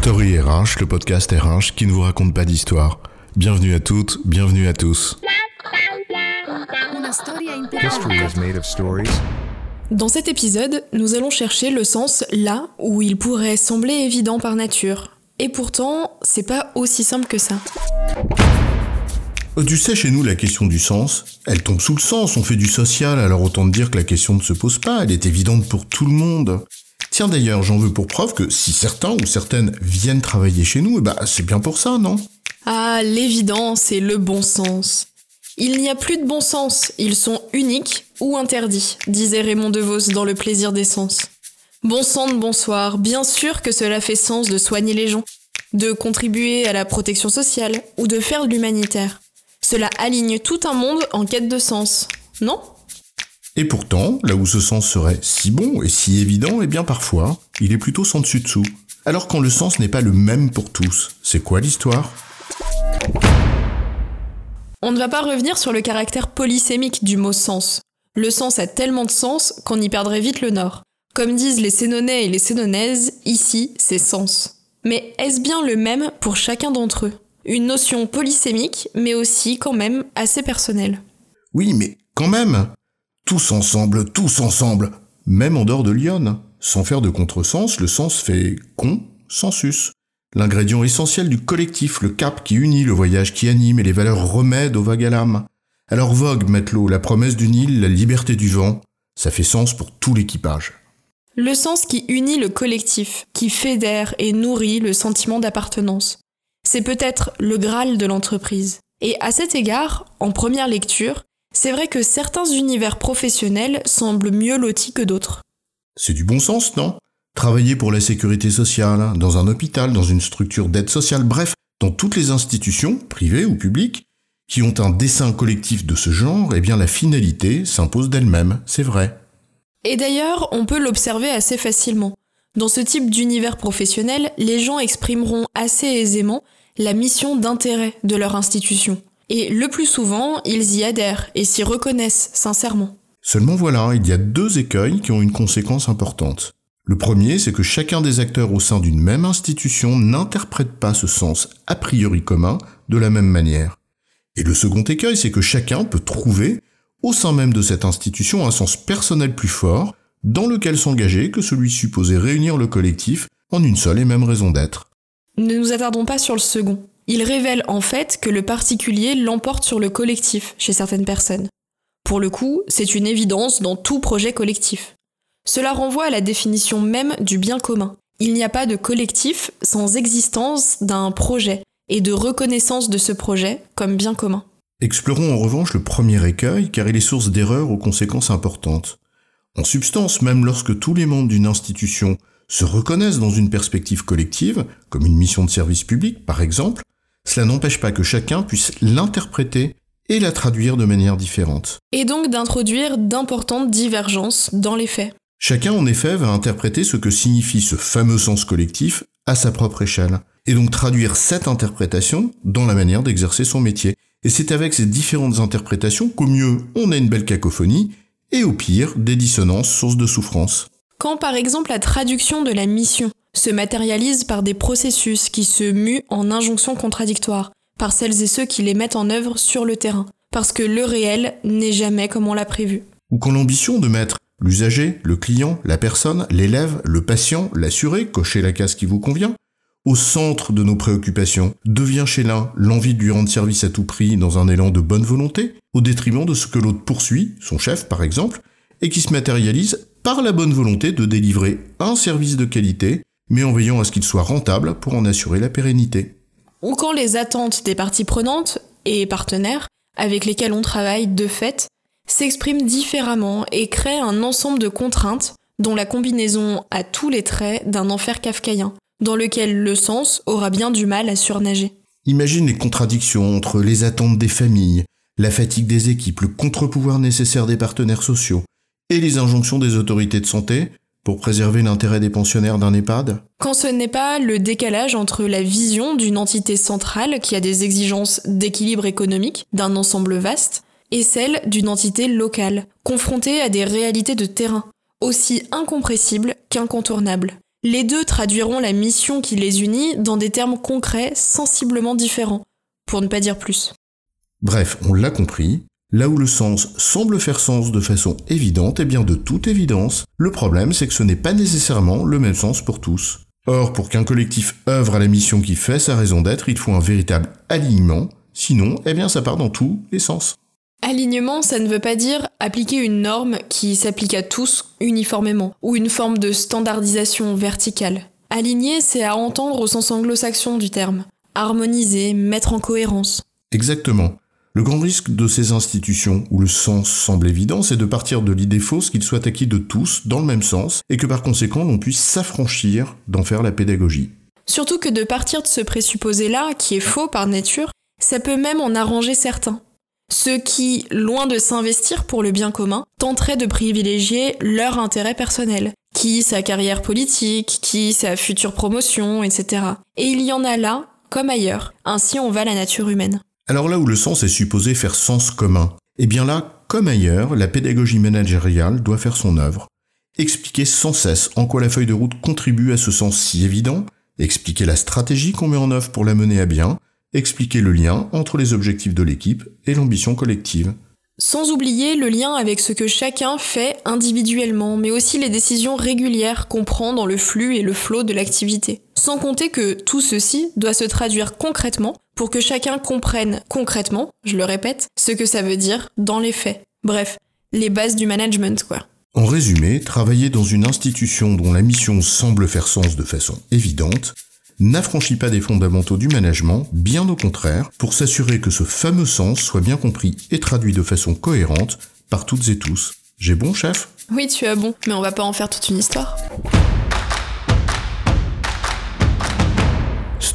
Story RH, le podcast RH qui ne vous raconte pas d'histoire. Bienvenue à toutes, bienvenue à tous. Dans cet épisode, nous allons chercher le sens là où il pourrait sembler évident par nature. Et pourtant, c'est pas aussi simple que ça. Euh, Tu sais, chez nous, la question du sens, elle tombe sous le sens, on fait du social, alors autant te dire que la question ne se pose pas, elle est évidente pour tout le monde. Tiens d'ailleurs, j'en veux pour preuve que si certains ou certaines viennent travailler chez nous, eh bah c'est bien pour ça, non? Ah, l'évidence et le bon sens. Il n'y a plus de bon sens, ils sont uniques ou interdits, disait Raymond DeVos dans Le plaisir des sens. Bon sang de bonsoir, bien sûr que cela fait sens de soigner les gens, de contribuer à la protection sociale ou de faire de l'humanitaire. Cela aligne tout un monde en quête de sens, non? Et pourtant, là où ce sens serait si bon et si évident, eh bien parfois, il est plutôt sans dessus dessous. Alors quand le sens n'est pas le même pour tous, c'est quoi l'histoire? On ne va pas revenir sur le caractère polysémique du mot sens. Le sens a tellement de sens qu'on y perdrait vite le nord. Comme disent les Sénonais et les Sénonaises, ici, c'est sens. Mais est-ce bien le même pour chacun d'entre eux? Une notion polysémique, mais aussi quand même assez personnelle. Oui, mais quand même Tous ensemble, tous ensemble Même en dehors de Lyon. Sans faire de contresens, le sens fait consensus. L'ingrédient essentiel du collectif, le cap qui unit, le voyage qui anime et les valeurs remèdes aux vagues à l'âme. Alors vogue, matelot, la promesse du Nil, la liberté du vent, ça fait sens pour tout l'équipage. Le sens qui unit le collectif, qui fédère et nourrit le sentiment d'appartenance. C'est peut-être le Graal de l'entreprise. Et à cet égard, en première lecture, c'est vrai que certains univers professionnels semblent mieux lotis que d'autres. C'est du bon sens, non? Travailler pour la sécurité sociale, dans un hôpital, dans une structure d'aide sociale, bref, dans toutes les institutions, privées ou publiques, qui ont un dessin collectif de ce genre, eh bien la finalité s'impose d'elle-même, c'est vrai. Et d'ailleurs, on peut l'observer assez facilement. Dans ce type d'univers professionnel, les gens exprimeront assez aisément la mission d'intérêt de leur institution. Et le plus souvent, ils y adhèrent et s'y reconnaissent sincèrement. Seulement voilà, il y a deux écueils qui ont une conséquence importante. Le premier, c'est que chacun des acteurs au sein d'une même institution n'interprète pas ce sens a priori commun de la même manière. Et le second écueil, c'est que chacun peut trouver, au sein même de cette institution, un sens personnel plus fort, dans lequel s'engager que celui supposé réunir le collectif en une seule et même raison d'être. Ne nous attardons pas sur le second. Il révèle en fait que le particulier l'emporte sur le collectif chez certaines personnes. Pour le coup, c'est une évidence dans tout projet collectif. Cela renvoie à la définition même du bien commun. Il n'y a pas de collectif sans existence d'un projet et de reconnaissance de ce projet comme bien commun. Explorons en revanche le premier écueil car il est source d'erreurs aux conséquences importantes. En substance, même lorsque tous les membres d'une institution se reconnaissent dans une perspective collective, comme une mission de service public par exemple, cela n'empêche pas que chacun puisse l'interpréter et la traduire de manière différente. Et donc d'introduire d'importantes divergences dans les faits. Chacun en effet va interpréter ce que signifie ce fameux sens collectif à sa propre échelle, et donc traduire cette interprétation dans la manière d'exercer son métier. Et c'est avec ces différentes interprétations qu'au mieux on a une belle cacophonie, et au pire des dissonances sources de souffrance. Quand par exemple la traduction de la mission se matérialise par des processus qui se muent en injonctions contradictoires, par celles et ceux qui les mettent en œuvre sur le terrain, parce que le réel n'est jamais comme on l'a prévu. Ou quand l'ambition de mettre l'usager, le client, la personne, l'élève, le patient, l'assuré, cocher la case qui vous convient, au centre de nos préoccupations, devient chez l'un l'envie de lui rendre service à tout prix dans un élan de bonne volonté, au détriment de ce que l'autre poursuit, son chef par exemple, et qui se matérialise par la bonne volonté de délivrer un service de qualité, mais en veillant à ce qu'il soit rentable pour en assurer la pérennité. Ou quand les attentes des parties prenantes et partenaires avec lesquels on travaille de fait s'expriment différemment et créent un ensemble de contraintes dont la combinaison a tous les traits d'un enfer kafkaïen, dans lequel le sens aura bien du mal à surnager. Imagine les contradictions entre les attentes des familles, la fatigue des équipes, le contre-pouvoir nécessaire des partenaires sociaux, et les injonctions des autorités de santé pour préserver l'intérêt des pensionnaires d'un EHPAD Quand ce n'est pas le décalage entre la vision d'une entité centrale qui a des exigences d'équilibre économique d'un ensemble vaste et celle d'une entité locale, confrontée à des réalités de terrain, aussi incompressibles qu'incontournables. Les deux traduiront la mission qui les unit dans des termes concrets sensiblement différents, pour ne pas dire plus. Bref, on l'a compris, là où le sens semble faire sens de façon évidente, et bien de toute évidence, le problème c'est que ce n'est pas nécessairement le même sens pour tous. Or, pour qu'un collectif œuvre à la mission qui fait sa raison d'être, il faut un véritable alignement, sinon, eh bien ça part dans tous les sens. Alignement, ça ne veut pas dire appliquer une norme qui s'applique à tous uniformément, ou une forme de standardisation verticale. Aligner, c'est à entendre au sens anglo-saxon du terme. Harmoniser, mettre en cohérence. Exactement. Le grand risque de ces institutions, où le sens semble évident, c'est de partir de l'idée fausse qu'il soit acquis de tous dans le même sens, et que par conséquent on puisse s'affranchir d'en faire la pédagogie. Surtout que de partir de ce présupposé-là, qui est faux par nature, ça peut même en arranger certains. Ceux qui, loin de s'investir pour le bien commun, tenteraient de privilégier leur intérêt personnel, qui sa carrière politique, qui sa future promotion, etc. Et il y en a là, comme ailleurs, ainsi on va la nature humaine. Alors là où le sens est supposé faire sens commun, eh bien là, comme ailleurs, la pédagogie managériale doit faire son œuvre. Expliquer sans cesse en quoi la feuille de route contribue à ce sens si évident, expliquer la stratégie qu'on met en œuvre pour la mener à bien, expliquer le lien entre les objectifs de l'équipe et l'ambition collective. Sans oublier le lien avec ce que chacun fait individuellement, mais aussi les décisions régulières qu'on prend dans le flux et le flot de l'activité. Sans compter que tout ceci doit se traduire concrètement pour que chacun comprenne concrètement, je le répète, ce que ça veut dire dans les faits. Bref, les bases du management, quoi. En résumé, travailler dans une institution dont la mission semble faire sens de façon évidente n'affranchit pas des fondamentaux du management, bien au contraire, pour s'assurer que ce fameux sens soit bien compris et traduit de façon cohérente par toutes et tous. J'ai bon, chef? Oui, tu as bon, mais on va pas en faire toute une histoire.